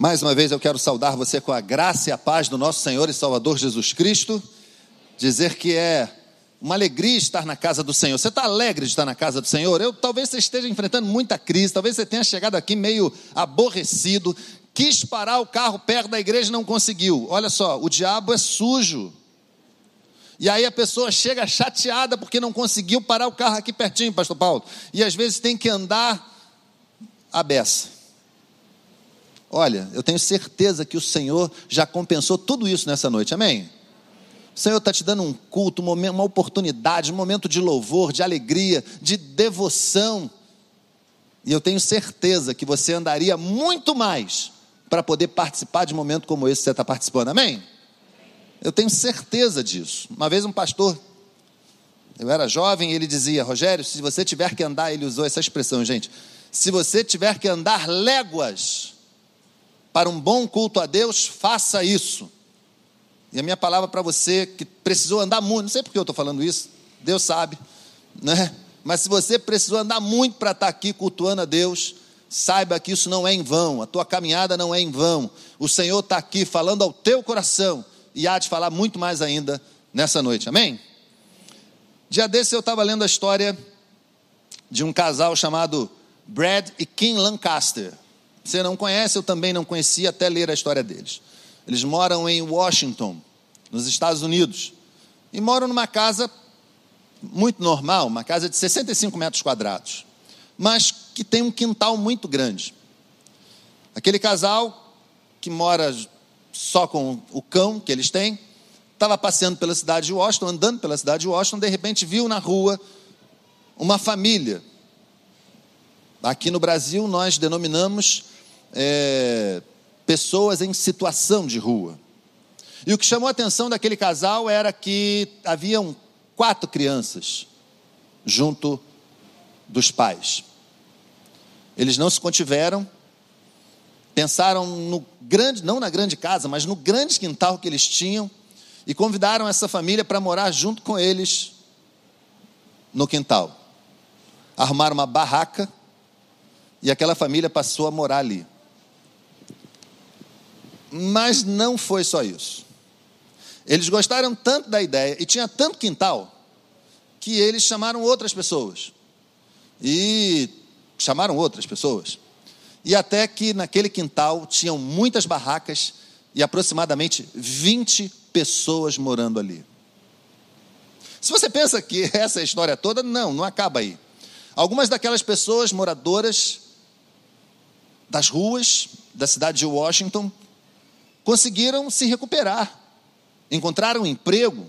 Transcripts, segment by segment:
Mais uma vez eu quero saudar você com a graça e a paz do nosso Senhor e Salvador Jesus Cristo. Dizer que é uma alegria estar na casa do Senhor. Você está alegre de estar na casa do Senhor? Eu talvez você esteja enfrentando muita crise, talvez você tenha chegado aqui meio aborrecido, quis parar o carro perto da igreja e não conseguiu. Olha só, o diabo é sujo. E aí a pessoa chega chateada porque não conseguiu parar o carro aqui pertinho, pastor Paulo. E às vezes tem que andar a beça. Olha, eu tenho certeza que o Senhor já compensou tudo isso nessa noite, amém? O Senhor está te dando um culto, uma oportunidade, um momento de louvor, de alegria, de devoção. E eu tenho certeza que você andaria muito mais para poder participar de um momento como esse que você está participando, amém? Eu tenho certeza disso. Uma vez um pastor, eu era jovem, ele dizia: Rogério, se você tiver que andar, ele usou essa expressão, gente. Se você tiver que andar léguas para um bom culto a Deus, faça isso. E a minha palavra para você que precisou andar muito, não sei porque eu estou falando isso, Deus sabe, né? Mas se você precisou andar muito para estar aqui cultuando a Deus, saiba que isso não é em vão, a tua caminhada não é em vão. O Senhor está aqui falando ao teu coração e há de falar muito mais ainda nessa noite, amém? Dia desse eu estava lendo a história de um casal chamado Brad e Kim Lancaster. Você não conhece, eu também não conhecia até ler a história deles. Eles moram em Washington, nos Estados Unidos, e moram numa casa muito normal, uma casa de 65 metros quadrados, mas que tem um quintal muito grande. Aquele casal que mora só com o cão que eles têm, estava passeando pela cidade de Washington, andando pela cidade de Washington, de repente viu na rua uma família Aqui no Brasil, nós denominamos é, pessoas em situação de rua. E o que chamou a atenção daquele casal era que haviam quatro crianças junto dos pais. Eles não se contiveram, pensaram no grande, não na grande casa, mas no grande quintal que eles tinham, e convidaram essa família para morar junto com eles no quintal. Arrumaram uma barraca e aquela família passou a morar ali. Mas não foi só isso. Eles gostaram tanto da ideia e tinha tanto quintal que eles chamaram outras pessoas. E chamaram outras pessoas. E até que naquele quintal tinham muitas barracas e aproximadamente 20 pessoas morando ali. Se você pensa que essa é história toda, não, não acaba aí. Algumas daquelas pessoas moradoras das ruas da cidade de Washington conseguiram se recuperar, encontraram emprego,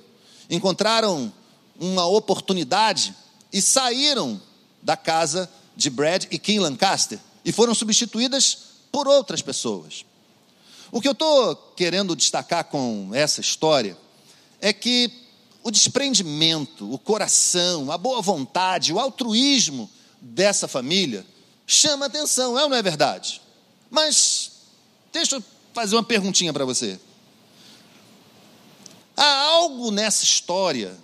encontraram uma oportunidade e saíram da casa de Brad e Kim Lancaster e foram substituídas por outras pessoas. O que eu estou querendo destacar com essa história é que o desprendimento, o coração, a boa vontade, o altruísmo dessa família chama atenção, é ou não é verdade? Mas, deixa eu fazer uma perguntinha para você. Há algo nessa história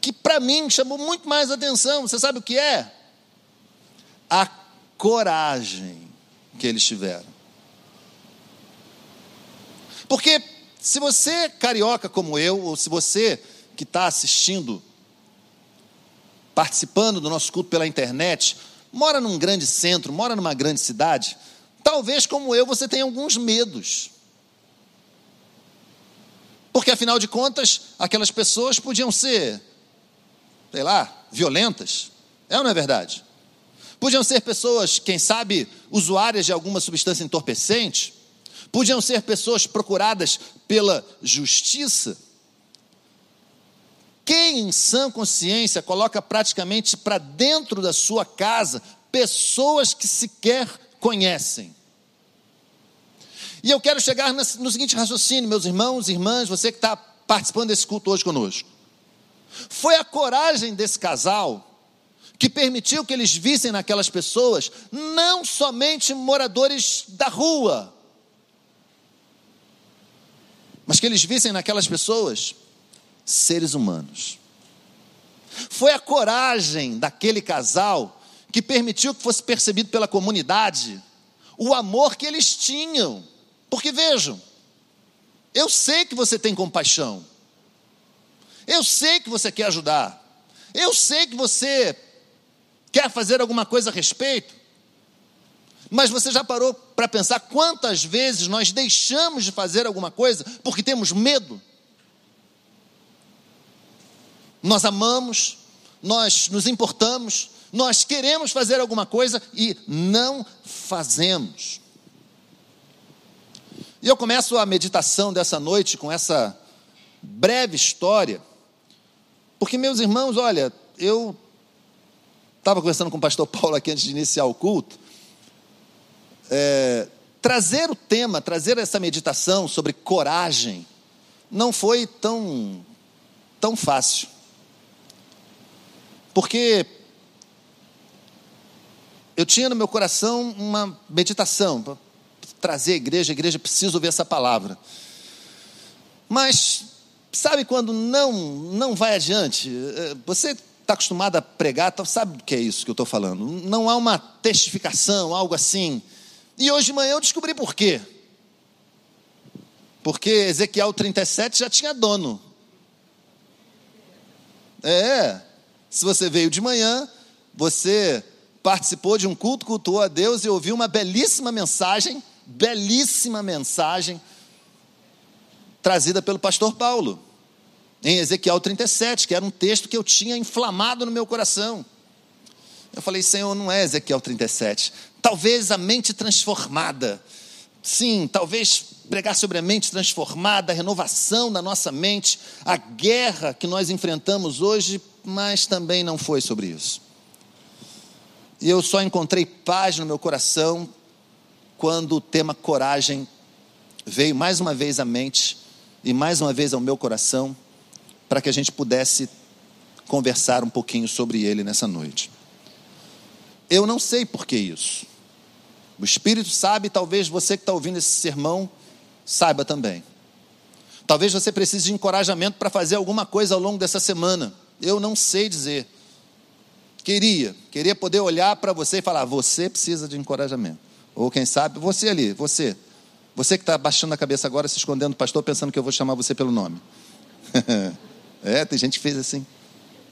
que para mim chamou muito mais atenção. Você sabe o que é? A coragem que eles tiveram. Porque se você, carioca como eu, ou se você que está assistindo, participando do nosso culto pela internet, mora num grande centro, mora numa grande cidade, talvez como eu você tenha alguns medos. Porque afinal de contas, aquelas pessoas podiam ser, sei lá, violentas. É ou não é verdade? Podiam ser pessoas, quem sabe, usuárias de alguma substância entorpecente. Podiam ser pessoas procuradas pela justiça. Quem em sã consciência coloca praticamente para dentro da sua casa pessoas que sequer conhecem? E eu quero chegar no seguinte raciocínio, meus irmãos e irmãs, você que está participando desse culto hoje conosco. Foi a coragem desse casal que permitiu que eles vissem naquelas pessoas não somente moradores da rua, mas que eles vissem naquelas pessoas seres humanos. Foi a coragem daquele casal que permitiu que fosse percebido pela comunidade o amor que eles tinham. Porque vejam, eu sei que você tem compaixão, eu sei que você quer ajudar, eu sei que você quer fazer alguma coisa a respeito, mas você já parou para pensar quantas vezes nós deixamos de fazer alguma coisa porque temos medo? Nós amamos, nós nos importamos, nós queremos fazer alguma coisa e não fazemos. E eu começo a meditação dessa noite com essa breve história, porque, meus irmãos, olha, eu estava conversando com o pastor Paulo aqui antes de iniciar o culto. É, trazer o tema, trazer essa meditação sobre coragem, não foi tão, tão fácil. Porque eu tinha no meu coração uma meditação para trazer a igreja, a igreja precisa ouvir essa palavra. Mas sabe quando não não vai adiante? É, você está acostumado a pregar, então sabe o que é isso que eu estou falando? Não há uma testificação, algo assim. E hoje de manhã eu descobri por quê. Porque Ezequiel 37 já tinha dono. É, se você veio de manhã, você participou de um culto, cultuou a Deus e ouviu uma belíssima mensagem, belíssima mensagem, trazida pelo pastor Paulo, em Ezequiel 37, que era um texto que eu tinha inflamado no meu coração. Eu falei, Senhor, não é Ezequiel 37. Talvez a mente transformada. Sim, talvez pregar sobre a mente transformada, a renovação da nossa mente, a guerra que nós enfrentamos hoje mas também não foi sobre isso. E eu só encontrei paz no meu coração quando o tema coragem veio mais uma vez à mente e mais uma vez ao meu coração, para que a gente pudesse conversar um pouquinho sobre ele nessa noite. Eu não sei por que isso. O Espírito sabe, talvez você que está ouvindo esse sermão saiba também. Talvez você precise de encorajamento para fazer alguma coisa ao longo dessa semana. Eu não sei dizer. Queria, queria poder olhar para você e falar: você precisa de encorajamento. Ou quem sabe, você ali, você. Você que está baixando a cabeça agora, se escondendo do pastor, pensando que eu vou chamar você pelo nome. é, tem gente que fez assim.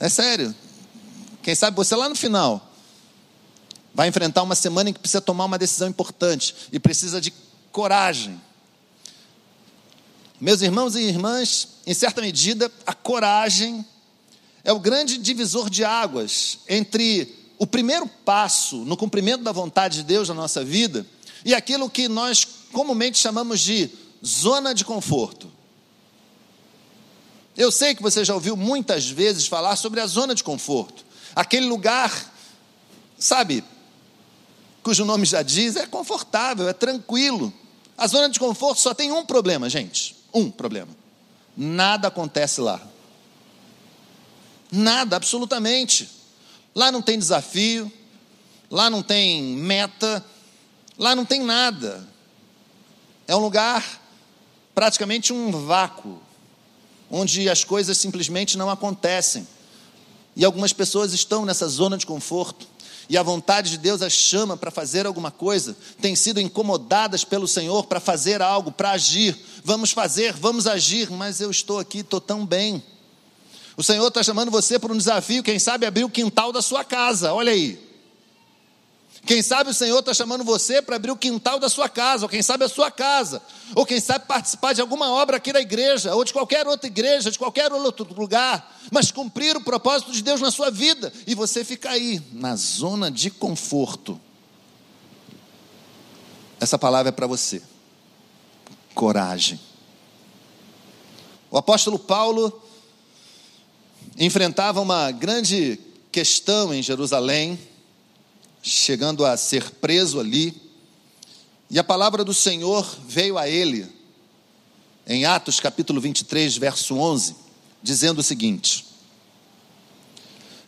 É sério. Quem sabe você lá no final vai enfrentar uma semana em que precisa tomar uma decisão importante e precisa de coragem. Meus irmãos e irmãs, em certa medida, a coragem é o grande divisor de águas entre o primeiro passo no cumprimento da vontade de Deus na nossa vida e aquilo que nós comumente chamamos de zona de conforto. Eu sei que você já ouviu muitas vezes falar sobre a zona de conforto, aquele lugar, sabe, cujo nome já diz, é confortável, é tranquilo. A zona de conforto só tem um problema, gente. Um problema. Nada acontece lá. Nada, absolutamente. Lá não tem desafio, lá não tem meta, lá não tem nada. É um lugar, praticamente um vácuo, onde as coisas simplesmente não acontecem. E algumas pessoas estão nessa zona de conforto, e a vontade de Deus as chama para fazer alguma coisa, têm sido incomodadas pelo Senhor para fazer algo, para agir. Vamos fazer, vamos agir, mas eu estou aqui, estou tão bem. O Senhor está chamando você para um desafio, quem sabe abrir o quintal da sua casa, olha aí. Quem sabe o Senhor está chamando você para abrir o quintal da sua casa, ou quem sabe a sua casa, ou quem sabe participar de alguma obra aqui da igreja, ou de qualquer outra igreja, de qualquer outro lugar, mas cumprir o propósito de Deus na sua vida, e você fica aí, na zona de conforto. Essa palavra é para você. Coragem. O apóstolo Paulo enfrentava uma grande questão em Jerusalém, chegando a ser preso ali, e a palavra do Senhor veio a ele, em Atos capítulo 23, verso 11, dizendo o seguinte: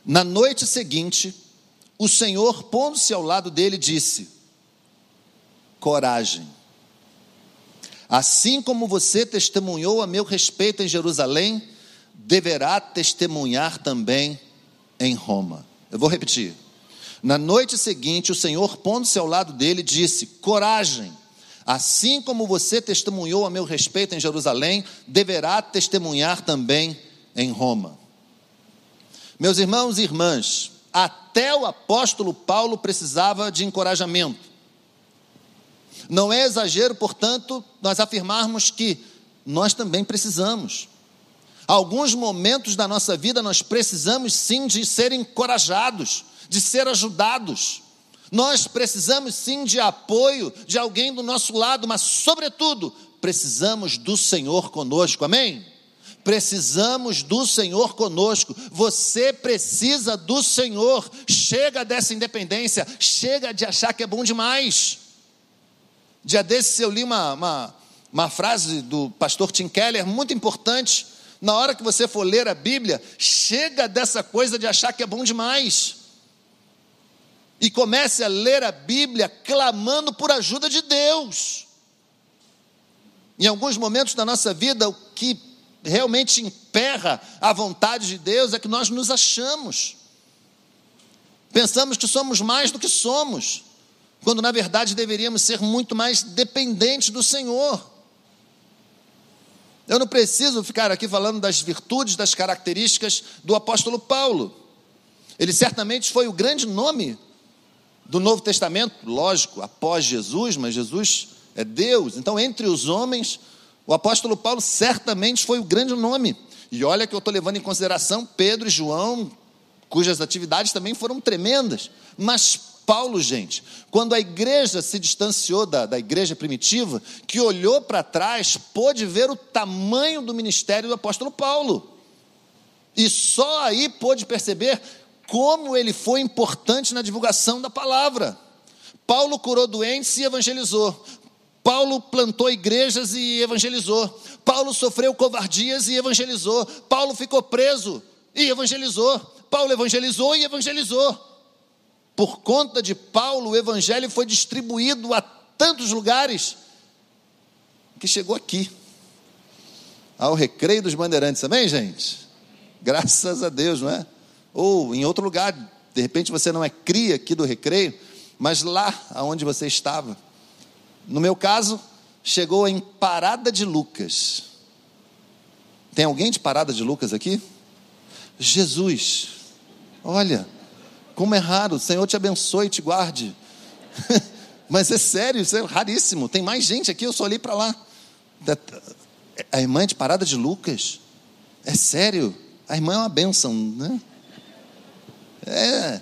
Na noite seguinte, o Senhor, pondo-se ao lado dele, disse: Coragem. Assim como você testemunhou a meu respeito em Jerusalém, deverá testemunhar também em Roma. Eu vou repetir. Na noite seguinte, o Senhor, pondo-se ao lado dele, disse: Coragem, assim como você testemunhou a meu respeito em Jerusalém, deverá testemunhar também em Roma. Meus irmãos e irmãs, até o apóstolo Paulo precisava de encorajamento. Não é exagero, portanto, nós afirmarmos que nós também precisamos. Alguns momentos da nossa vida nós precisamos sim de ser encorajados, de ser ajudados. Nós precisamos sim de apoio de alguém do nosso lado, mas, sobretudo, precisamos do Senhor conosco, amém? Precisamos do Senhor conosco. Você precisa do Senhor. Chega dessa independência, chega de achar que é bom demais. Dia desses eu li uma, uma, uma frase do pastor Tim Keller muito importante. Na hora que você for ler a Bíblia, chega dessa coisa de achar que é bom demais. E comece a ler a Bíblia clamando por ajuda de Deus. Em alguns momentos da nossa vida, o que realmente emperra a vontade de Deus é que nós nos achamos. Pensamos que somos mais do que somos quando na verdade deveríamos ser muito mais dependentes do Senhor. Eu não preciso ficar aqui falando das virtudes, das características do apóstolo Paulo. Ele certamente foi o grande nome do Novo Testamento, lógico, após Jesus, mas Jesus é Deus. Então, entre os homens, o apóstolo Paulo certamente foi o grande nome. E olha que eu estou levando em consideração Pedro e João, cujas atividades também foram tremendas. Mas Paulo, gente, quando a igreja se distanciou da, da igreja primitiva, que olhou para trás, pôde ver o tamanho do ministério do apóstolo Paulo. E só aí pôde perceber como ele foi importante na divulgação da palavra. Paulo curou doentes e evangelizou. Paulo plantou igrejas e evangelizou. Paulo sofreu covardias e evangelizou. Paulo ficou preso e evangelizou. Paulo evangelizou e evangelizou. Por conta de Paulo, o evangelho foi distribuído a tantos lugares que chegou aqui, ao recreio dos bandeirantes, amém, gente? Graças a Deus, não é? Ou em outro lugar, de repente você não é cria aqui do recreio, mas lá aonde você estava. No meu caso, chegou em Parada de Lucas. Tem alguém de Parada de Lucas aqui? Jesus, olha, como é raro, o Senhor te abençoe e te guarde. Mas é sério, isso é raríssimo. Tem mais gente aqui, eu só olhei para lá. A irmã é de parada de Lucas. É sério. A irmã é uma bênção, né? É.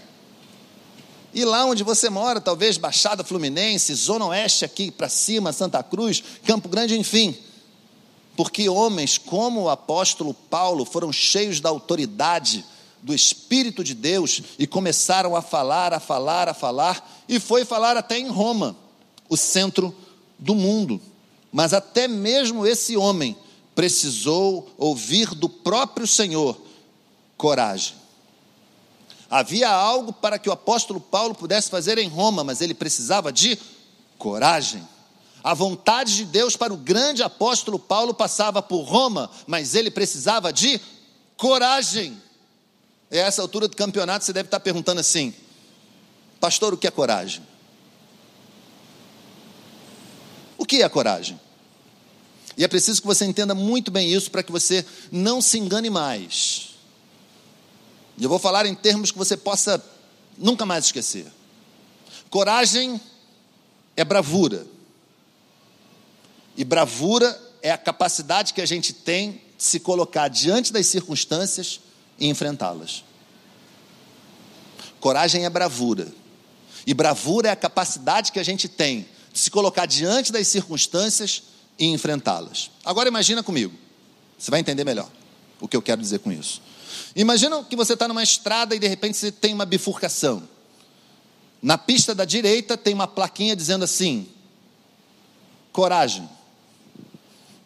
E lá onde você mora, talvez Baixada Fluminense, Zona Oeste aqui para cima, Santa Cruz, Campo Grande, enfim. Porque homens como o apóstolo Paulo foram cheios da autoridade do Espírito de Deus e começaram a falar, a falar, a falar, e foi falar até em Roma, o centro do mundo. Mas até mesmo esse homem precisou ouvir do próprio Senhor coragem. Havia algo para que o apóstolo Paulo pudesse fazer em Roma, mas ele precisava de coragem. A vontade de Deus para o grande apóstolo Paulo passava por Roma, mas ele precisava de coragem. É essa altura do campeonato você deve estar perguntando assim: Pastor, o que é coragem? O que é coragem? E é preciso que você entenda muito bem isso para que você não se engane mais. E eu vou falar em termos que você possa nunca mais esquecer. Coragem é bravura. E bravura é a capacidade que a gente tem de se colocar diante das circunstâncias e enfrentá-las. Coragem é bravura. E bravura é a capacidade que a gente tem de se colocar diante das circunstâncias e enfrentá-las. Agora imagina comigo. Você vai entender melhor o que eu quero dizer com isso. Imagina que você está numa estrada e de repente você tem uma bifurcação. Na pista da direita tem uma plaquinha dizendo assim: coragem.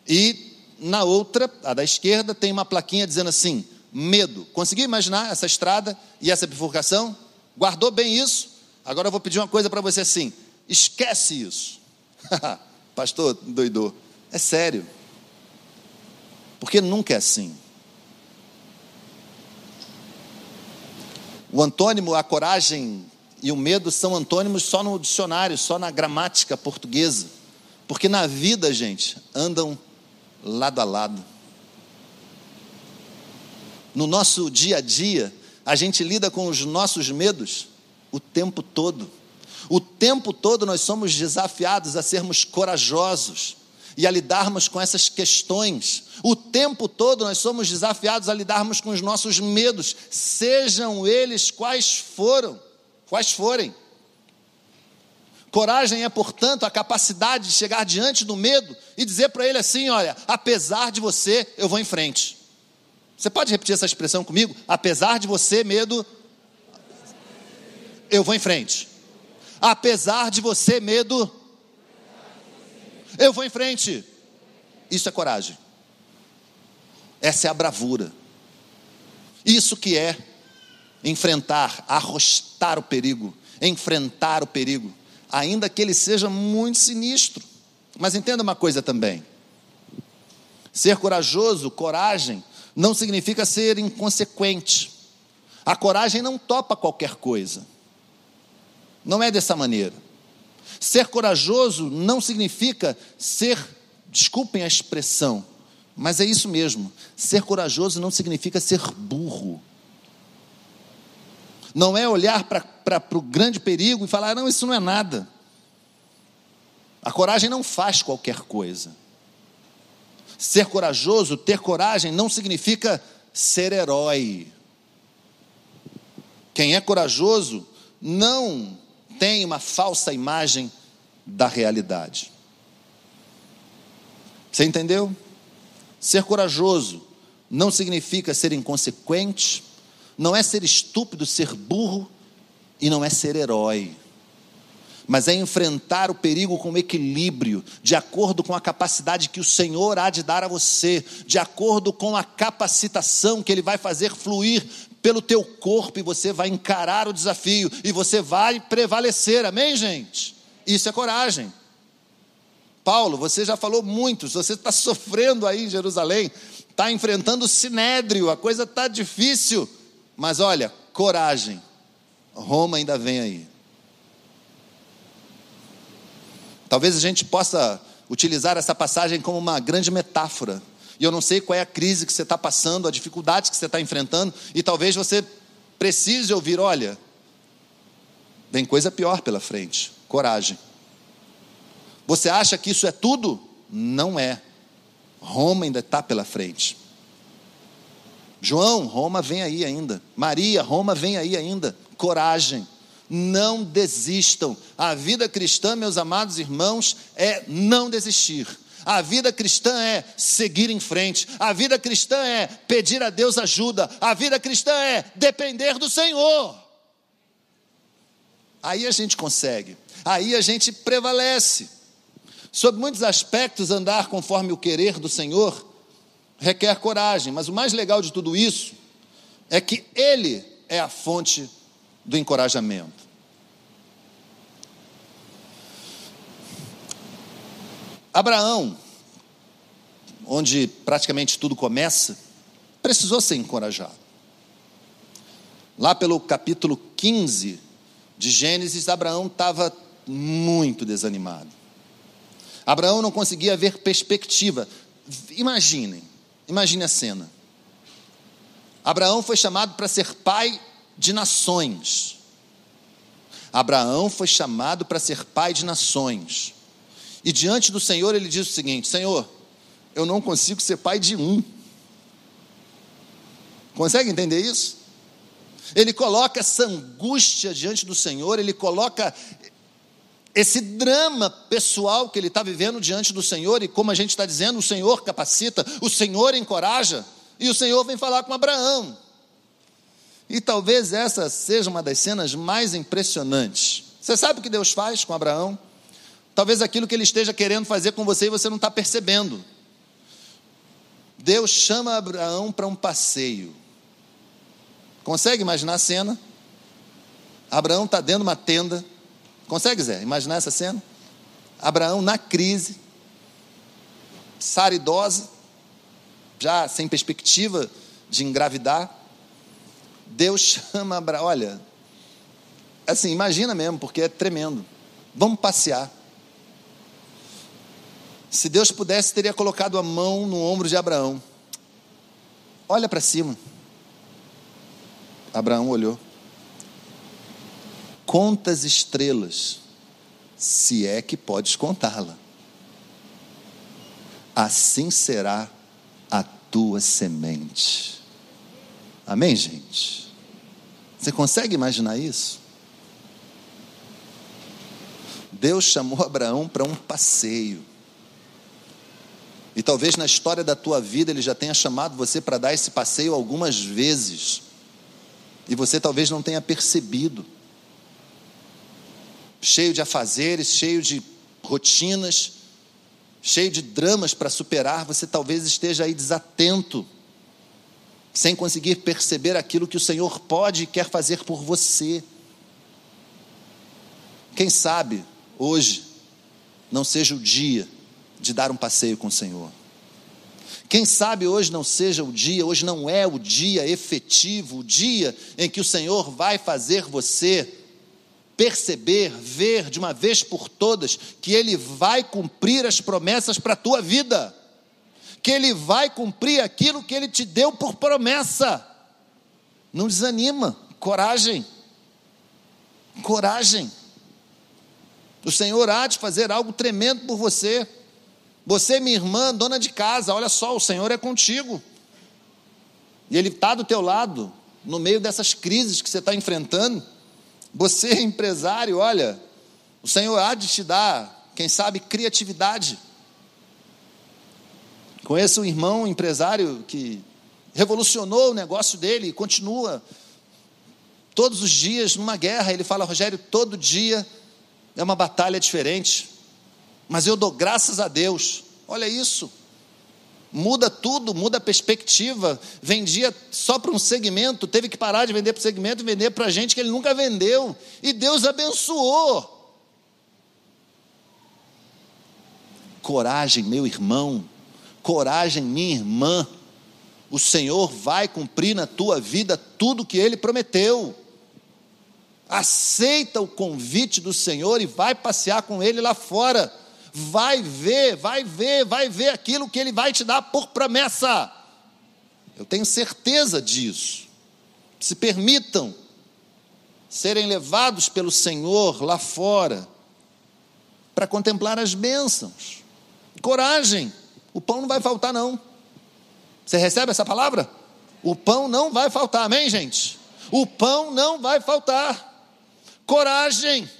E na outra, a da esquerda, tem uma plaquinha dizendo assim: medo. Conseguiu imaginar essa estrada e essa bifurcação? Guardou bem isso? Agora eu vou pedir uma coisa para você assim: esquece isso. Pastor, doidou. É sério. Porque nunca é assim. O antônimo, a coragem e o medo são antônimos só no dicionário, só na gramática portuguesa. Porque na vida, gente, andam lado a lado. No nosso dia a dia, a gente lida com os nossos medos o tempo todo. O tempo todo nós somos desafiados a sermos corajosos e a lidarmos com essas questões. O tempo todo nós somos desafiados a lidarmos com os nossos medos, sejam eles quais foram, quais forem. Coragem é, portanto, a capacidade de chegar diante do medo e dizer para ele assim: olha, apesar de você, eu vou em frente. Você pode repetir essa expressão comigo? Apesar de você, medo, eu vou em frente. Apesar de você, medo, eu vou em frente. Isso é coragem. Essa é a bravura. Isso que é enfrentar, arrostar o perigo, enfrentar o perigo, ainda que ele seja muito sinistro. Mas entenda uma coisa também: ser corajoso, coragem, não significa ser inconsequente. A coragem não topa qualquer coisa. Não é dessa maneira. Ser corajoso não significa ser, desculpem a expressão, mas é isso mesmo. Ser corajoso não significa ser burro. Não é olhar para o grande perigo e falar, não, isso não é nada. A coragem não faz qualquer coisa. Ser corajoso, ter coragem, não significa ser herói. Quem é corajoso não tem uma falsa imagem da realidade. Você entendeu? Ser corajoso não significa ser inconsequente, não é ser estúpido, ser burro e não é ser herói mas é enfrentar o perigo com equilíbrio, de acordo com a capacidade que o Senhor há de dar a você, de acordo com a capacitação que Ele vai fazer fluir pelo teu corpo, e você vai encarar o desafio, e você vai prevalecer, amém, gente? Isso é coragem. Paulo, você já falou muito, você está sofrendo aí em Jerusalém, está enfrentando o sinédrio, a coisa está difícil, mas olha, coragem, Roma ainda vem aí. Talvez a gente possa utilizar essa passagem como uma grande metáfora. E eu não sei qual é a crise que você está passando, a dificuldade que você está enfrentando, e talvez você precise ouvir: olha, vem coisa pior pela frente. Coragem. Você acha que isso é tudo? Não é. Roma ainda está pela frente. João, Roma vem aí ainda. Maria, Roma vem aí ainda. Coragem não desistam. A vida cristã, meus amados irmãos, é não desistir. A vida cristã é seguir em frente. A vida cristã é pedir a Deus ajuda. A vida cristã é depender do Senhor. Aí a gente consegue. Aí a gente prevalece. Sob muitos aspectos, andar conforme o querer do Senhor requer coragem, mas o mais legal de tudo isso é que Ele é a fonte do encorajamento. Abraão, onde praticamente tudo começa, precisou ser encorajado. Lá pelo capítulo 15 de Gênesis, Abraão estava muito desanimado. Abraão não conseguia ver perspectiva. Imaginem, imagine a cena. Abraão foi chamado para ser pai de nações. Abraão foi chamado para ser pai de nações. E diante do Senhor ele diz o seguinte: Senhor, eu não consigo ser pai de um. Consegue entender isso? Ele coloca essa angústia diante do Senhor, ele coloca esse drama pessoal que ele está vivendo diante do Senhor, e como a gente está dizendo, o Senhor capacita, o Senhor encoraja, e o Senhor vem falar com Abraão. E talvez essa seja uma das cenas mais impressionantes. Você sabe o que Deus faz com Abraão? Talvez aquilo que ele esteja querendo fazer com você e você não está percebendo. Deus chama Abraão para um passeio. Consegue imaginar a cena? Abraão está dentro de uma tenda. Consegue, Zé, imaginar essa cena? Abraão na crise, Sara idosa, já sem perspectiva de engravidar. Deus chama Abraão, olha, assim, imagina mesmo, porque é tremendo. Vamos passear. Se Deus pudesse, teria colocado a mão no ombro de Abraão. Olha para cima. Abraão olhou. Conta as estrelas, se é que podes contá-la. Assim será a tua semente. Amém, gente? Você consegue imaginar isso? Deus chamou Abraão para um passeio. E talvez na história da tua vida ele já tenha chamado você para dar esse passeio algumas vezes. E você talvez não tenha percebido. Cheio de afazeres, cheio de rotinas, cheio de dramas para superar, você talvez esteja aí desatento, sem conseguir perceber aquilo que o Senhor pode e quer fazer por você. Quem sabe hoje não seja o dia de dar um passeio com o Senhor. Quem sabe hoje não seja o dia, hoje não é o dia efetivo, o dia em que o Senhor vai fazer você perceber, ver de uma vez por todas que Ele vai cumprir as promessas para a tua vida, que Ele vai cumprir aquilo que Ele te deu por promessa. Não desanima, coragem, coragem. O Senhor há de fazer algo tremendo por você. Você, minha irmã, dona de casa, olha só, o Senhor é contigo. E Ele está do teu lado, no meio dessas crises que você está enfrentando. Você, empresário, olha, o Senhor há de te dar, quem sabe, criatividade. Conheço um irmão empresário que revolucionou o negócio dele e continua todos os dias numa guerra. Ele fala, Rogério, todo dia é uma batalha diferente mas eu dou graças a Deus. Olha isso. Muda tudo, muda a perspectiva. Vendia só para um segmento, teve que parar de vender para o segmento e vender para gente que ele nunca vendeu. E Deus abençoou. Coragem, meu irmão. Coragem, minha irmã. O Senhor vai cumprir na tua vida tudo que ele prometeu. Aceita o convite do Senhor e vai passear com ele lá fora vai ver, vai ver, vai ver aquilo que Ele vai te dar por promessa. Eu tenho certeza disso. Se permitam serem levados pelo Senhor lá fora para contemplar as bênçãos. Coragem, o pão não vai faltar, não. Você recebe essa palavra? O pão não vai faltar, amém, gente? O pão não vai faltar. Coragem,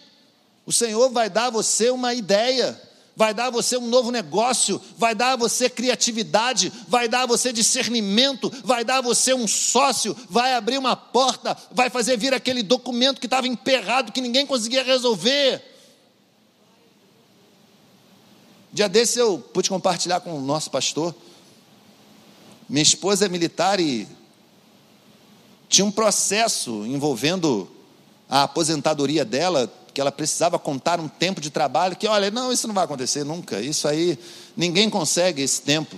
o Senhor vai dar a você uma ideia vai dar a você um novo negócio, vai dar a você criatividade, vai dar a você discernimento, vai dar a você um sócio, vai abrir uma porta, vai fazer vir aquele documento que estava emperrado, que ninguém conseguia resolver. Dia desse eu pude compartilhar com o nosso pastor. Minha esposa é militar e tinha um processo envolvendo a aposentadoria dela, que ela precisava contar um tempo de trabalho, que olha, não, isso não vai acontecer nunca, isso aí, ninguém consegue esse tempo.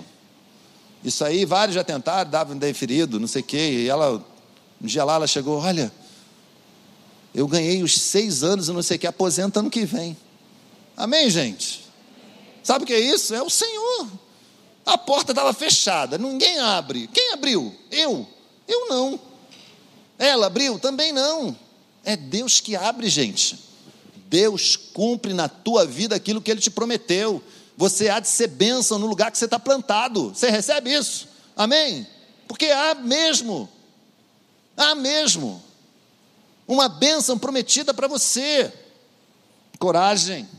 Isso aí, vários já tentaram, davam deferido, não sei o quê, e ela, um dia lá, ela chegou, olha, eu ganhei os seis anos e não sei o que, aposenta ano que vem. Amém, gente? Sabe o que é isso? É o Senhor. A porta estava fechada, ninguém abre. Quem abriu? Eu. Eu não. Ela abriu? Também não. É Deus que abre, gente. Deus cumpre na tua vida aquilo que Ele te prometeu. Você há de ser bênção no lugar que você está plantado. Você recebe isso? Amém? Porque há mesmo, há mesmo, uma bênção prometida para você. Coragem.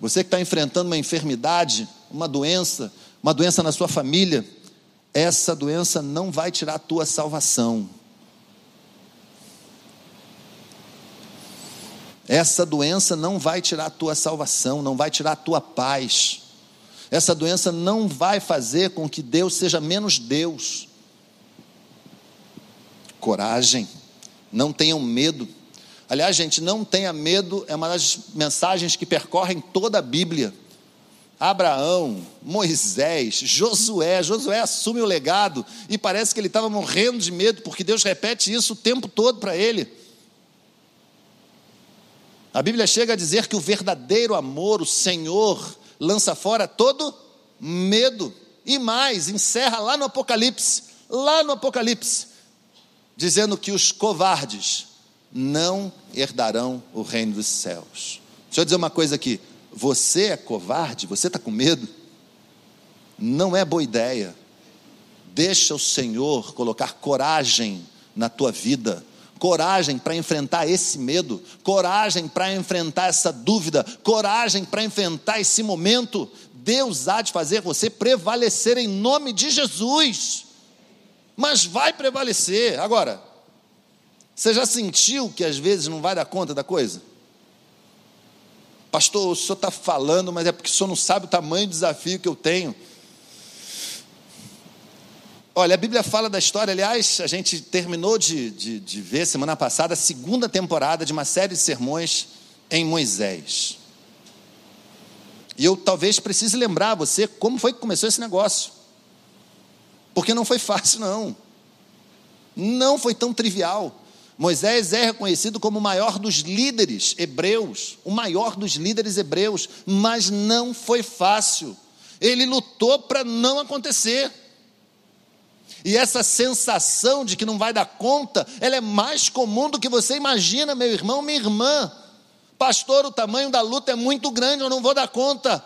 Você que está enfrentando uma enfermidade, uma doença, uma doença na sua família, essa doença não vai tirar a tua salvação. Essa doença não vai tirar a tua salvação, não vai tirar a tua paz. Essa doença não vai fazer com que Deus seja menos Deus. Coragem, não tenham medo. Aliás, gente, não tenha medo é uma das mensagens que percorrem toda a Bíblia. Abraão, Moisés, Josué, Josué assume o legado e parece que ele estava morrendo de medo, porque Deus repete isso o tempo todo para ele. A Bíblia chega a dizer que o verdadeiro amor, o Senhor, lança fora todo medo. E mais, encerra lá no Apocalipse, lá no Apocalipse, dizendo que os covardes não herdarão o reino dos céus. Deixa eu dizer uma coisa aqui: você é covarde, você está com medo? Não é boa ideia. Deixa o Senhor colocar coragem na tua vida, coragem para enfrentar esse medo, coragem para enfrentar essa dúvida, coragem para enfrentar esse momento. Deus há de fazer você prevalecer em nome de Jesus. Mas vai prevalecer. Agora, você já sentiu que às vezes não vai dar conta da coisa? Pastor, o senhor está falando, mas é porque o senhor não sabe o tamanho do desafio que eu tenho. Olha, a Bíblia fala da história, aliás, a gente terminou de, de, de, ver semana passada a segunda temporada de uma série de sermões em Moisés. E eu talvez precise lembrar você como foi que começou esse negócio. Porque não foi fácil, não. Não foi tão trivial. Moisés é reconhecido como o maior dos líderes hebreus, o maior dos líderes hebreus, mas não foi fácil. Ele lutou para não acontecer. E essa sensação de que não vai dar conta, ela é mais comum do que você imagina, meu irmão, minha irmã. Pastor, o tamanho da luta é muito grande, eu não vou dar conta.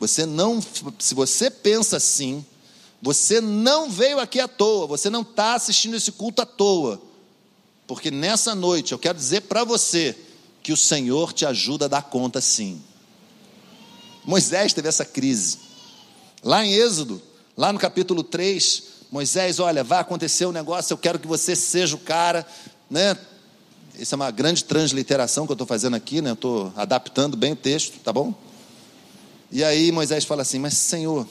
Você não, se você pensa assim, você não veio aqui à toa, você não está assistindo esse culto à toa, porque nessa noite eu quero dizer para você que o Senhor te ajuda a dar conta sim. Moisés teve essa crise. Lá em Êxodo, Lá no capítulo 3, Moisés, olha, vai acontecer um negócio, eu quero que você seja o cara, né? Isso é uma grande transliteração que eu estou fazendo aqui, né? Eu estou adaptando bem o texto, tá bom? E aí Moisés fala assim: Mas Senhor,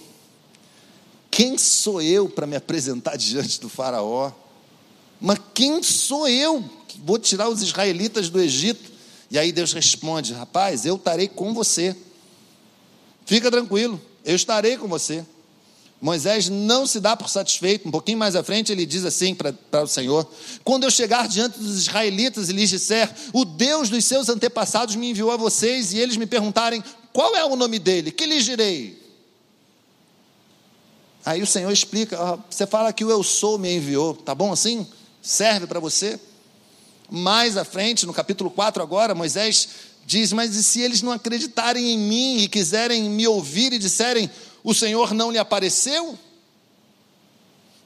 quem sou eu para me apresentar diante do Faraó? Mas quem sou eu vou tirar os israelitas do Egito? E aí Deus responde: Rapaz, eu estarei com você. Fica tranquilo, eu estarei com você. Moisés não se dá por satisfeito. Um pouquinho mais à frente, ele diz assim para o Senhor: Quando eu chegar diante dos israelitas e lhes disser, o Deus dos seus antepassados me enviou a vocês, e eles me perguntarem qual é o nome dele, que lhes direi? Aí o Senhor explica: Você fala que o eu sou me enviou, tá bom assim? Serve para você? Mais à frente, no capítulo 4, agora, Moisés diz: Mas e se eles não acreditarem em mim e quiserem me ouvir e disserem, o Senhor não lhe apareceu?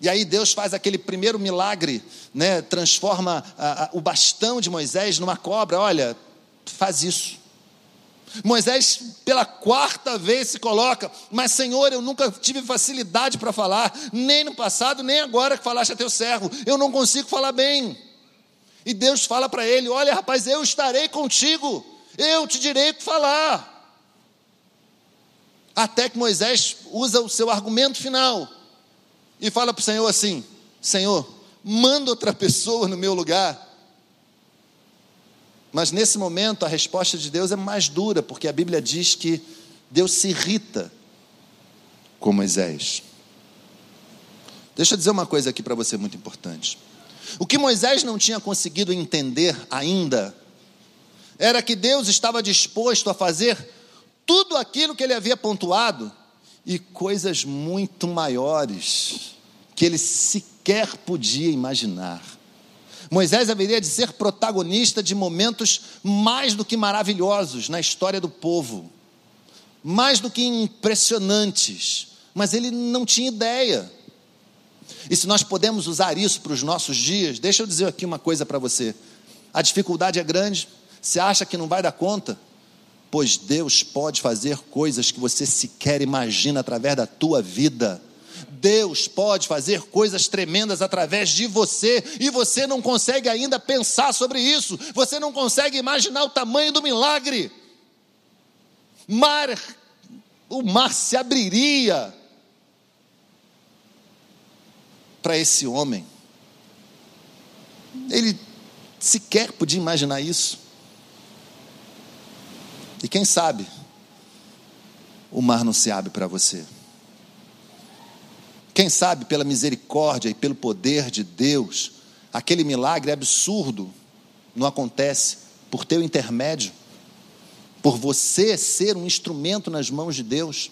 E aí Deus faz aquele primeiro milagre, né, transforma a, a, o bastão de Moisés numa cobra. Olha, faz isso. Moisés, pela quarta vez, se coloca, mas Senhor, eu nunca tive facilidade para falar, nem no passado, nem agora que falaste a teu servo, eu não consigo falar bem. E Deus fala para ele: Olha, rapaz, eu estarei contigo, eu te direi o que falar. Até que Moisés usa o seu argumento final e fala para o Senhor assim: Senhor, manda outra pessoa no meu lugar. Mas nesse momento a resposta de Deus é mais dura, porque a Bíblia diz que Deus se irrita com Moisés. Deixa eu dizer uma coisa aqui para você muito importante. O que Moisés não tinha conseguido entender ainda era que Deus estava disposto a fazer tudo aquilo que ele havia pontuado e coisas muito maiores que ele sequer podia imaginar. Moisés haveria de ser protagonista de momentos mais do que maravilhosos na história do povo, mais do que impressionantes, mas ele não tinha ideia. E se nós podemos usar isso para os nossos dias, deixa eu dizer aqui uma coisa para você: a dificuldade é grande, você acha que não vai dar conta? Pois Deus pode fazer coisas que você sequer imagina através da tua vida. Deus pode fazer coisas tremendas através de você e você não consegue ainda pensar sobre isso, você não consegue imaginar o tamanho do milagre. Mar, o mar se abriria para esse homem. Ele sequer podia imaginar isso. E quem sabe o mar não se abre para você. Quem sabe pela misericórdia e pelo poder de Deus, aquele milagre absurdo não acontece por teu intermédio, por você ser um instrumento nas mãos de Deus.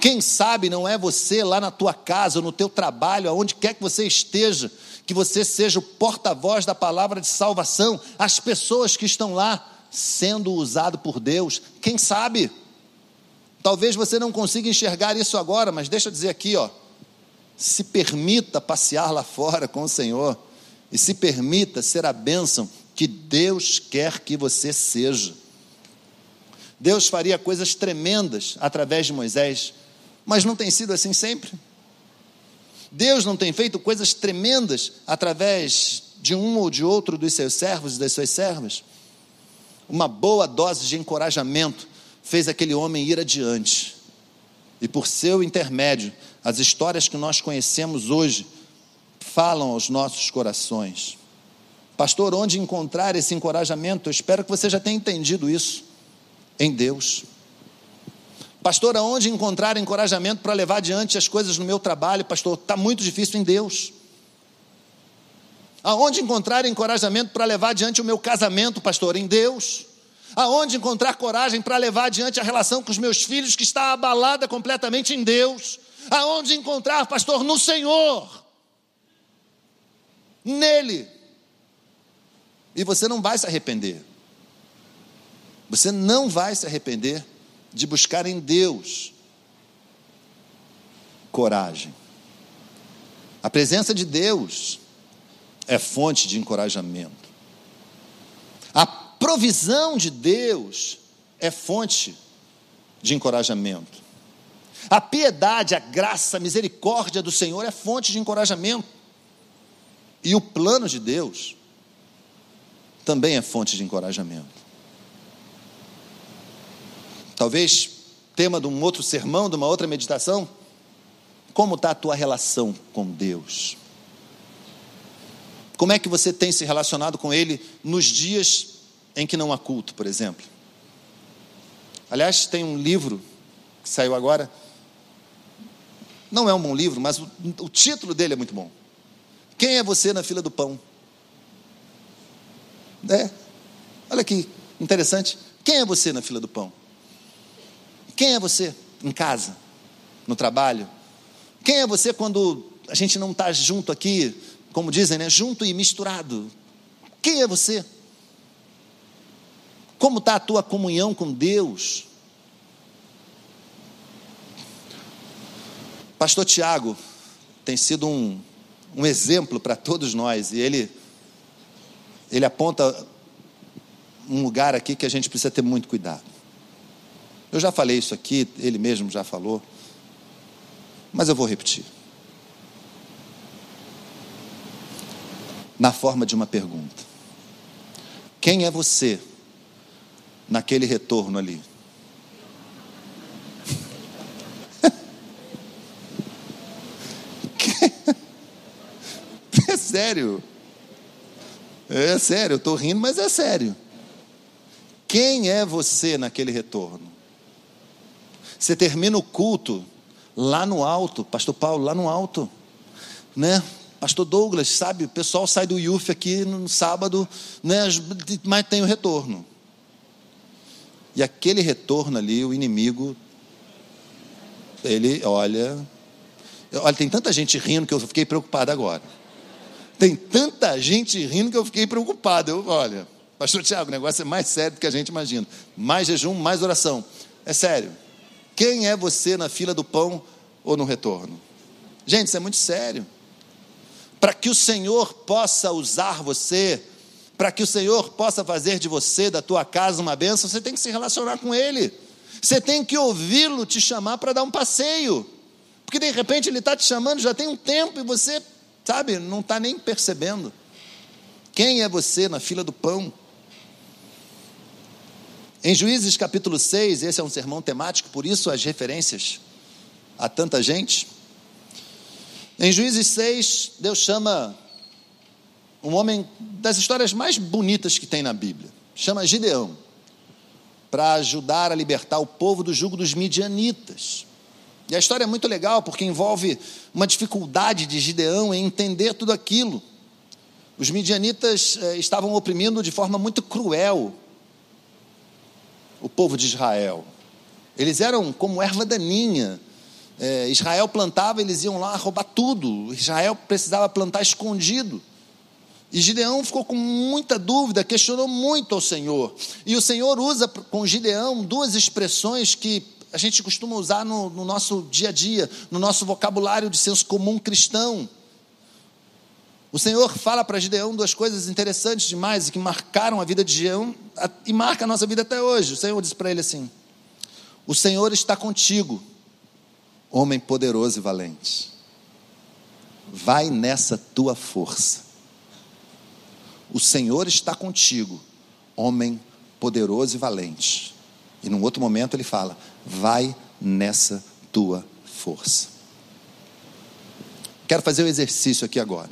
Quem sabe não é você lá na tua casa, no teu trabalho, aonde quer que você esteja, que você seja o porta-voz da palavra de salvação, as pessoas que estão lá sendo usado por Deus, quem sabe? Talvez você não consiga enxergar isso agora, mas deixa eu dizer aqui, ó, se permita passear lá fora com o Senhor e se permita ser a bênção que Deus quer que você seja. Deus faria coisas tremendas através de Moisés, mas não tem sido assim sempre. Deus não tem feito coisas tremendas através de um ou de outro dos seus servos e das suas servas. Uma boa dose de encorajamento fez aquele homem ir adiante. E por seu intermédio, as histórias que nós conhecemos hoje falam aos nossos corações. Pastor, onde encontrar esse encorajamento? Eu espero que você já tenha entendido isso. Em Deus. Pastor, aonde encontrar encorajamento para levar adiante as coisas no meu trabalho? Pastor, está muito difícil em Deus. Aonde encontrar encorajamento para levar adiante o meu casamento, pastor? Em Deus. Aonde encontrar coragem para levar adiante a relação com os meus filhos que está abalada completamente em Deus? Aonde encontrar, pastor? No Senhor. Nele. E você não vai se arrepender. Você não vai se arrepender de buscar em Deus coragem. A presença de Deus é fonte de encorajamento. A provisão de Deus é fonte de encorajamento. A piedade, a graça, a misericórdia do Senhor é fonte de encorajamento. E o plano de Deus também é fonte de encorajamento. Talvez tema de um outro sermão, de uma outra meditação. Como está a tua relação com Deus? Como é que você tem se relacionado com Ele nos dias em que não há culto, por exemplo? Aliás, tem um livro que saiu agora. Não é um bom livro, mas o, o título dele é muito bom. Quem é você na fila do pão? É. Olha que interessante. Quem é você na fila do pão? Quem é você em casa, no trabalho? Quem é você quando a gente não está junto aqui, como dizem, né? Junto e misturado. Quem é você? Como está a tua comunhão com Deus? Pastor Tiago tem sido um, um exemplo para todos nós, e ele, ele aponta um lugar aqui que a gente precisa ter muito cuidado. Eu já falei isso aqui, ele mesmo já falou, mas eu vou repetir. Na forma de uma pergunta: Quem é você naquele retorno ali? É sério. É sério, eu estou rindo, mas é sério. Quem é você naquele retorno? Você termina o culto lá no alto, Pastor Paulo, lá no alto, né? Pastor Douglas, sabe, o pessoal sai do IUF aqui no sábado, né? Mas tem o retorno. E aquele retorno ali, o inimigo, ele olha. Olha, tem tanta gente rindo que eu fiquei preocupado agora. Tem tanta gente rindo que eu fiquei preocupado. Eu, olha, Pastor Tiago, o negócio é mais sério do que a gente imagina. Mais jejum, mais oração. É sério. Quem é você na fila do pão ou no retorno? Gente, isso é muito sério. Para que o Senhor possa usar você, para que o Senhor possa fazer de você, da tua casa, uma bênção, você tem que se relacionar com Ele. Você tem que ouvi-lo te chamar para dar um passeio. Porque de repente Ele está te chamando já tem um tempo e você, sabe, não está nem percebendo. Quem é você na fila do pão? Em Juízes capítulo 6, esse é um sermão temático, por isso as referências a tanta gente. Em Juízes 6, Deus chama um homem das histórias mais bonitas que tem na Bíblia, chama Gideão, para ajudar a libertar o povo do jugo dos midianitas. E a história é muito legal porque envolve uma dificuldade de Gideão em entender tudo aquilo. Os midianitas eh, estavam oprimindo de forma muito cruel o povo de Israel. Eles eram como erva daninha. É, Israel plantava, eles iam lá roubar tudo. Israel precisava plantar escondido. E Gideão ficou com muita dúvida, questionou muito ao Senhor. E o Senhor usa com Gideão duas expressões que a gente costuma usar no, no nosso dia a dia, no nosso vocabulário de senso comum cristão. O Senhor fala para Gideão duas coisas interessantes demais e que marcaram a vida de Gideão e marca a nossa vida até hoje. O Senhor disse para ele assim: O Senhor está contigo, homem poderoso e valente. Vai nessa tua força. O Senhor está contigo, homem poderoso e valente. E num outro momento ele fala: Vai nessa tua força. Quero fazer o um exercício aqui agora.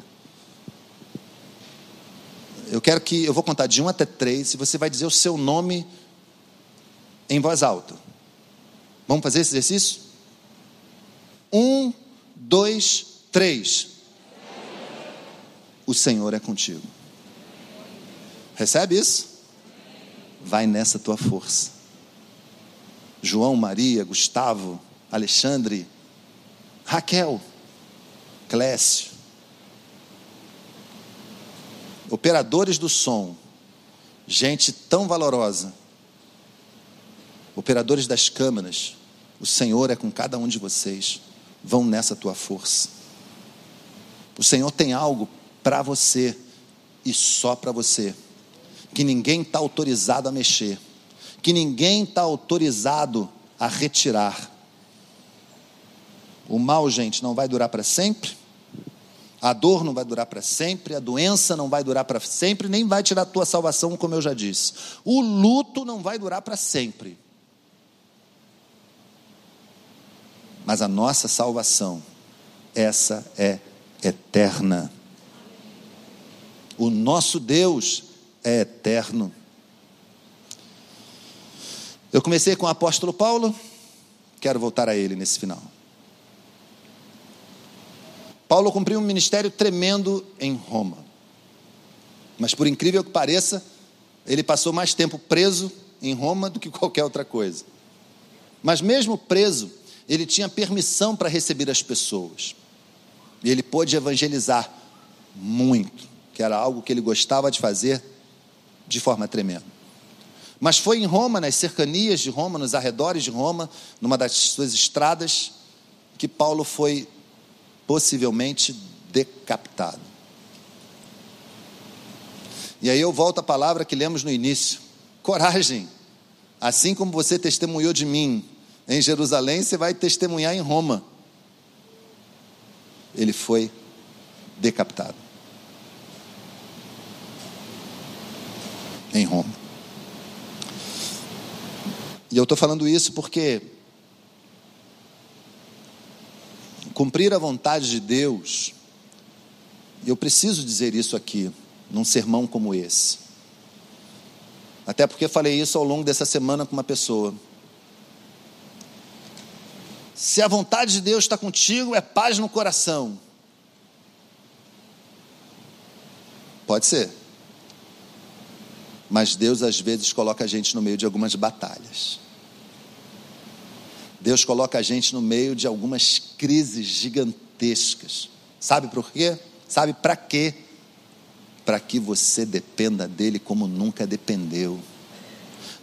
Eu quero que eu vou contar de um até três e você vai dizer o seu nome em voz alta. Vamos fazer esse exercício? Um, dois, três. O Senhor é contigo. Recebe isso? Vai nessa tua força. João, Maria, Gustavo, Alexandre, Raquel, Clécio, operadores do som, gente tão valorosa, operadores das câmeras, o Senhor é com cada um de vocês vão nessa tua força. O Senhor tem algo para você e só para você, que ninguém está autorizado a mexer, que ninguém está autorizado a retirar. O mal, gente, não vai durar para sempre, a dor não vai durar para sempre, a doença não vai durar para sempre, nem vai tirar a tua salvação, como eu já disse. O luto não vai durar para sempre. Mas a nossa salvação, essa é eterna. O nosso Deus é eterno. Eu comecei com o apóstolo Paulo, quero voltar a ele nesse final. Paulo cumpriu um ministério tremendo em Roma. Mas por incrível que pareça, ele passou mais tempo preso em Roma do que qualquer outra coisa. Mas mesmo preso, ele tinha permissão para receber as pessoas. E ele pôde evangelizar muito, que era algo que ele gostava de fazer de forma tremenda. Mas foi em Roma, nas cercanias de Roma, nos arredores de Roma, numa das suas estradas, que Paulo foi possivelmente decapitado. E aí eu volto à palavra que lemos no início: coragem. Assim como você testemunhou de mim em Jerusalém, você vai testemunhar em Roma. Ele foi decapitado. Em Roma. E eu estou falando isso porque cumprir a vontade de Deus, eu preciso dizer isso aqui, num sermão como esse. Até porque falei isso ao longo dessa semana com uma pessoa. Se a vontade de Deus está contigo, é paz no coração. Pode ser. Mas Deus às vezes coloca a gente no meio de algumas batalhas. Deus coloca a gente no meio de algumas crises gigantescas. Sabe por quê? Sabe para quê? Para que você dependa dele como nunca dependeu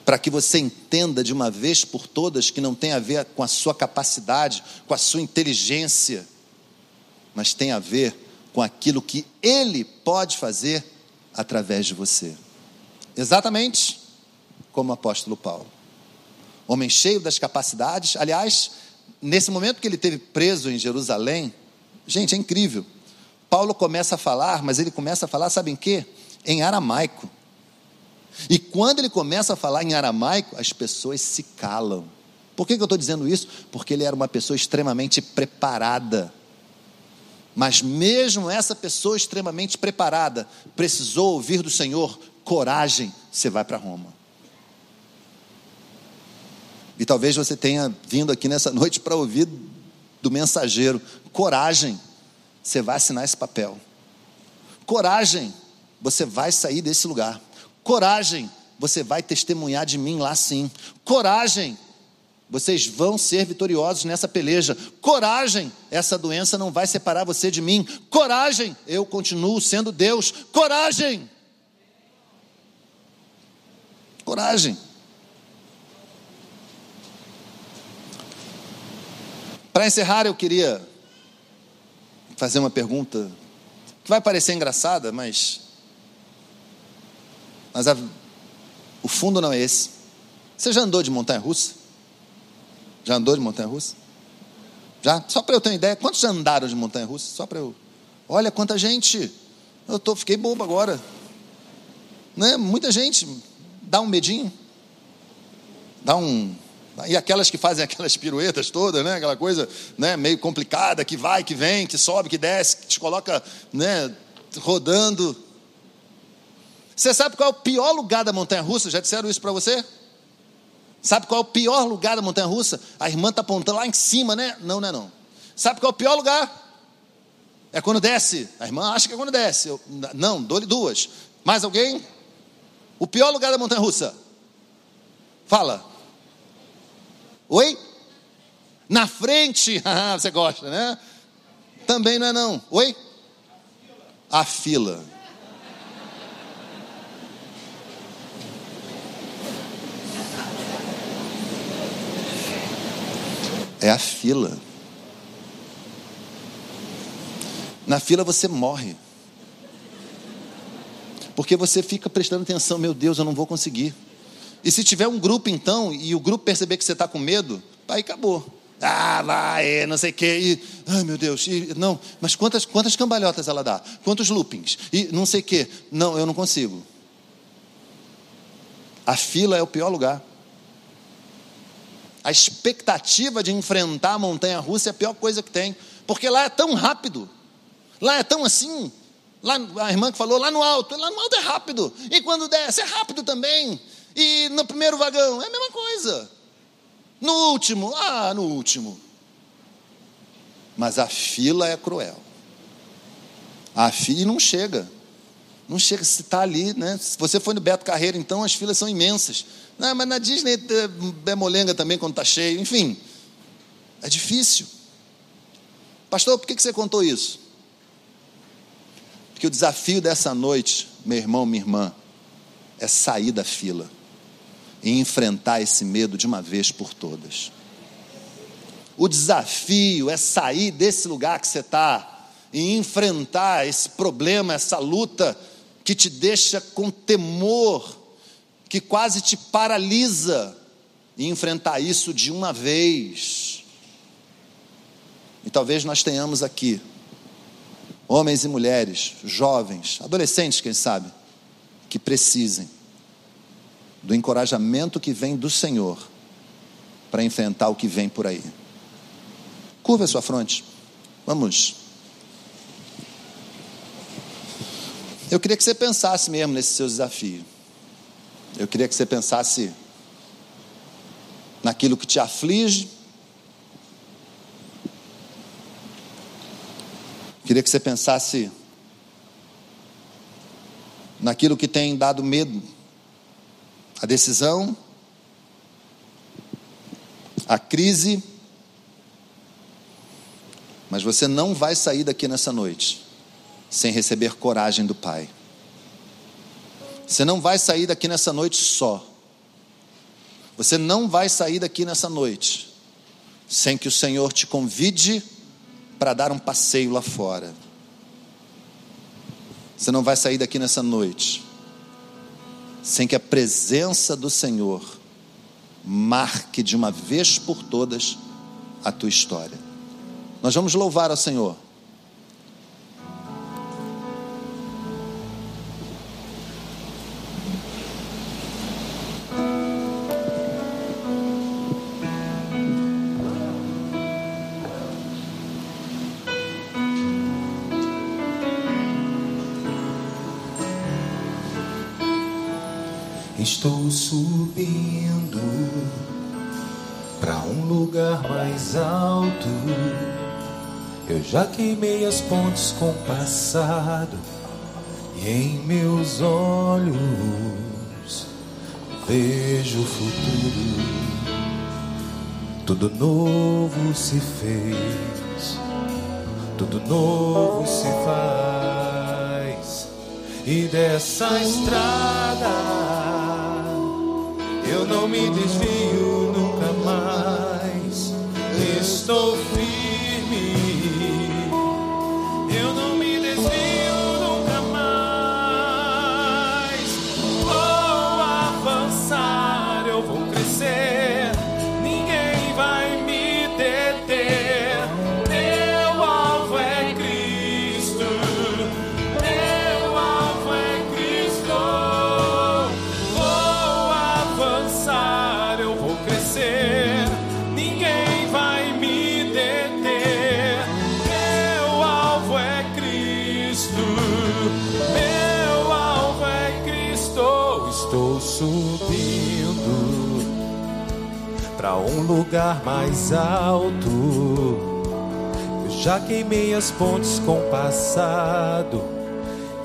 para que você entenda de uma vez por todas que não tem a ver com a sua capacidade, com a sua inteligência, mas tem a ver com aquilo que Ele pode fazer através de você. Exatamente como o apóstolo Paulo. Homem cheio das capacidades, aliás, nesse momento que ele teve preso em Jerusalém, gente, é incrível. Paulo começa a falar, mas ele começa a falar, sabe em quê? Em aramaico. E quando ele começa a falar em aramaico, as pessoas se calam. Por que, que eu estou dizendo isso? Porque ele era uma pessoa extremamente preparada. Mas mesmo essa pessoa extremamente preparada, precisou ouvir do Senhor: coragem, você vai para Roma. E talvez você tenha vindo aqui nessa noite para ouvir do mensageiro: coragem, você vai assinar esse papel. Coragem, você vai sair desse lugar. Coragem, você vai testemunhar de mim lá sim. Coragem, vocês vão ser vitoriosos nessa peleja. Coragem, essa doença não vai separar você de mim. Coragem, eu continuo sendo Deus. Coragem. Coragem. Para encerrar, eu queria fazer uma pergunta que vai parecer engraçada, mas mas a, o fundo não é esse. Você já andou de montanha russa? Já andou de montanha russa? Já? Só para eu ter uma ideia, quantos já andaram de montanha russa? Só para eu. Olha quanta gente. Eu tô, fiquei bobo agora. Né? Muita gente. Dá um medinho. Dá um. E aquelas que fazem aquelas piruetas todas, né? Aquela coisa né? meio complicada, que vai, que vem, que sobe, que desce, que te coloca né? rodando. Você sabe qual é o pior lugar da montanha russa? Já disseram isso para você? Sabe qual é o pior lugar da montanha russa? A irmã está apontando lá em cima, né? Não, não é não. Sabe qual é o pior lugar? É quando desce. A irmã acha que é quando desce. Eu, não, dou-lhe duas. Mais alguém? O pior lugar da montanha russa? Fala. Oi? Na frente. Ah, você gosta, né? Também não é não. Oi? A fila. É a fila. Na fila você morre. Porque você fica prestando atenção, meu Deus, eu não vou conseguir. E se tiver um grupo então, e o grupo perceber que você está com medo, aí acabou. Ah, vai, não sei o quê. E, ai, meu Deus, e, não, mas quantas, quantas cambalhotas ela dá? Quantos loopings? E não sei o quê. Não, eu não consigo. A fila é o pior lugar a expectativa de enfrentar a montanha russa é a pior coisa que tem, porque lá é tão rápido, lá é tão assim. Lá, a irmã que falou, lá no alto, lá no alto é rápido, e quando desce é rápido também, e no primeiro vagão é a mesma coisa, no último, ah, no último. Mas a fila é cruel, a fila não chega, não chega, se está ali, né? Se você foi no Beto Carreiro, então as filas são imensas. Não, mas na Disney é molenga também quando está cheio. Enfim, é difícil. Pastor, por que você contou isso? Porque o desafio dessa noite, meu irmão, minha irmã, é sair da fila e enfrentar esse medo de uma vez por todas. O desafio é sair desse lugar que você está e enfrentar esse problema, essa luta que te deixa com temor que quase te paralisa e enfrentar isso de uma vez. E talvez nós tenhamos aqui homens e mulheres, jovens, adolescentes, quem sabe, que precisem do encorajamento que vem do Senhor para enfrentar o que vem por aí. Curva a sua fronte. Vamos. Eu queria que você pensasse mesmo nesse seu desafio. Eu queria que você pensasse naquilo que te aflige. Queria que você pensasse naquilo que tem dado medo. A decisão, a crise. Mas você não vai sair daqui nessa noite sem receber coragem do Pai. Você não vai sair daqui nessa noite só. Você não vai sair daqui nessa noite sem que o Senhor te convide para dar um passeio lá fora. Você não vai sair daqui nessa noite sem que a presença do Senhor marque de uma vez por todas a tua história. Nós vamos louvar ao Senhor. Mais alto. Eu já queimei as pontes com o passado e em meus olhos vejo o futuro. Tudo novo se fez, tudo novo se faz, e dessa estrada eu não me desvio. Estou firme, lugar mais alto. Eu já queimei as pontes com o passado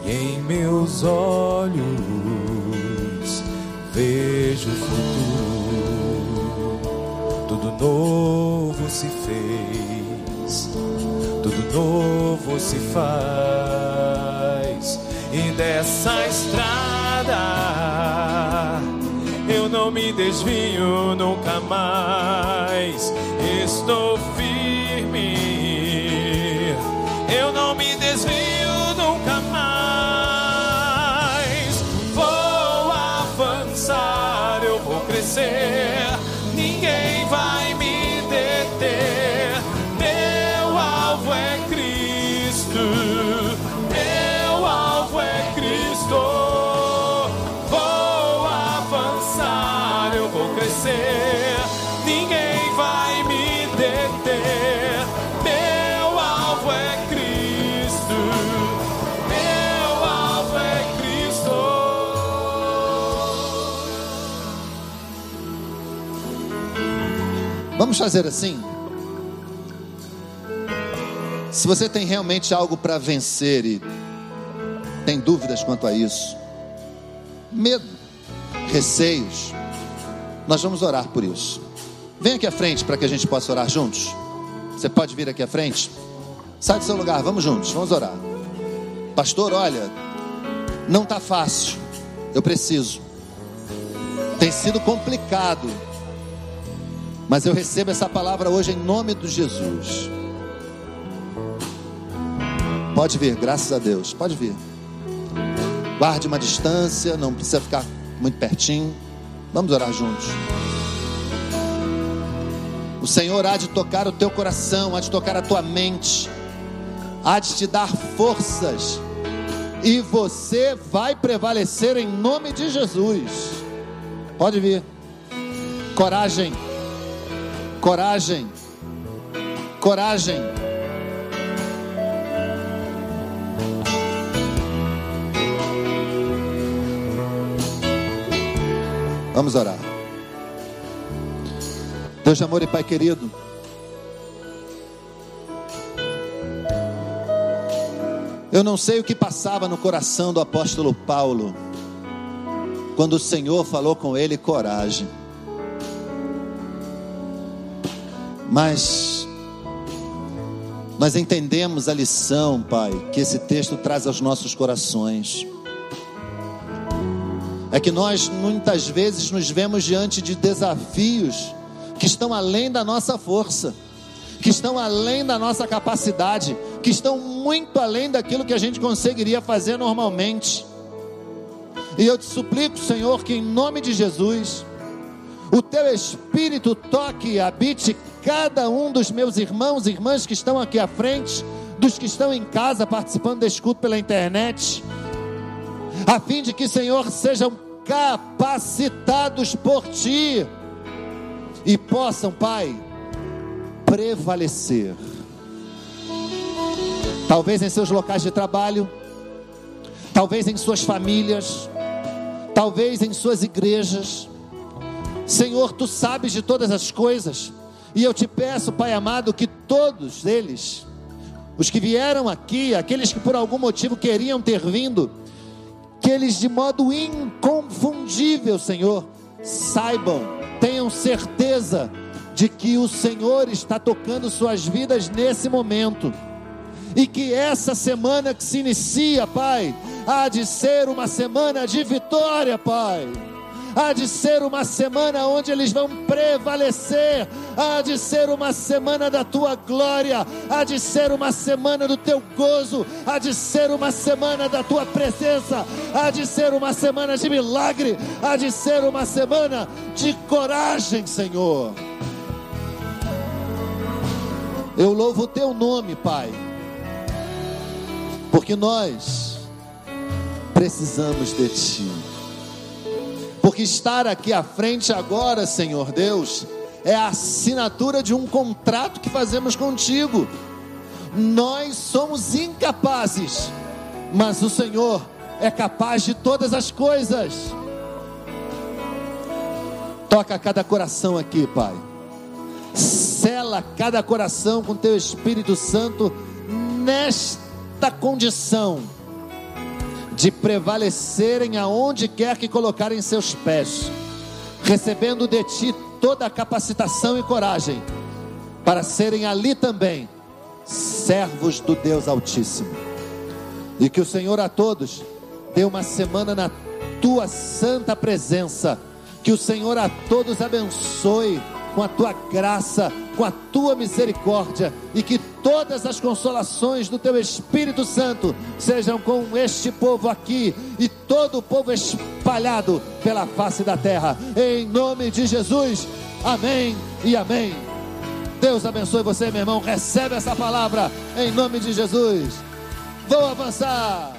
e em meus olhos vejo o futuro. Tudo novo se fez, tudo novo se faz, e dessa estrada não me desvio nunca mais. Estou firme, Vamos fazer assim? Se você tem realmente algo para vencer e tem dúvidas quanto a isso, medo, receios, nós vamos orar por isso. Vem aqui à frente para que a gente possa orar juntos. Você pode vir aqui à frente? Sai do seu lugar, vamos juntos, vamos orar. Pastor, olha, não está fácil, eu preciso. Tem sido complicado, mas eu recebo essa palavra hoje em nome de Jesus. Pode vir, graças a Deus, pode vir. Guarde uma distância, não precisa ficar muito pertinho. Vamos orar juntos. O Senhor há de tocar o teu coração, há de tocar a tua mente, há de te dar forças, e você vai prevalecer em nome de Jesus. Pode vir. Coragem, coragem, coragem. Vamos orar. Deus de amor e Pai querido, eu não sei o que passava no coração do apóstolo Paulo, quando o Senhor falou com ele coragem, mas nós entendemos a lição, Pai, que esse texto traz aos nossos corações é que nós muitas vezes nos vemos diante de desafios que estão além da nossa força, que estão além da nossa capacidade, que estão muito além daquilo que a gente conseguiria fazer normalmente. E eu te suplico, Senhor, que em nome de Jesus, o teu espírito toque e habite cada um dos meus irmãos e irmãs que estão aqui à frente, dos que estão em casa participando desse culto pela internet a fim de que, Senhor, sejam capacitados por Ti e possam, Pai, prevalecer. Talvez em seus locais de trabalho, talvez em suas famílias, talvez em suas igrejas. Senhor, Tu sabes de todas as coisas, e eu te peço, Pai amado, que todos eles, os que vieram aqui, aqueles que por algum motivo queriam ter vindo, que eles de modo inconfundível, Senhor, saibam, tenham certeza de que o Senhor está tocando suas vidas nesse momento. E que essa semana que se inicia, Pai, há de ser uma semana de vitória, Pai há de ser uma semana onde eles vão prevalecer, há de ser uma semana da tua glória, há de ser uma semana do teu gozo, há de ser uma semana da tua presença, há de ser uma semana de milagre, há de ser uma semana de coragem, Senhor. Eu louvo o teu nome, Pai, porque nós precisamos de Ti. Porque estar aqui à frente agora, Senhor Deus, é a assinatura de um contrato que fazemos contigo. Nós somos incapazes, mas o Senhor é capaz de todas as coisas. Toca cada coração aqui, Pai. Sela cada coração com teu Espírito Santo nesta condição de prevalecerem aonde quer que colocarem seus pés, recebendo de ti toda a capacitação e coragem, para serem ali também servos do Deus Altíssimo. E que o Senhor a todos dê uma semana na tua santa presença. Que o Senhor a todos abençoe com a tua graça, com a tua misericórdia e que todas as consolações do teu Espírito Santo sejam com este povo aqui e todo o povo espalhado pela face da terra. Em nome de Jesus. Amém e amém. Deus abençoe você, meu irmão. Recebe essa palavra em nome de Jesus. Vou avançar.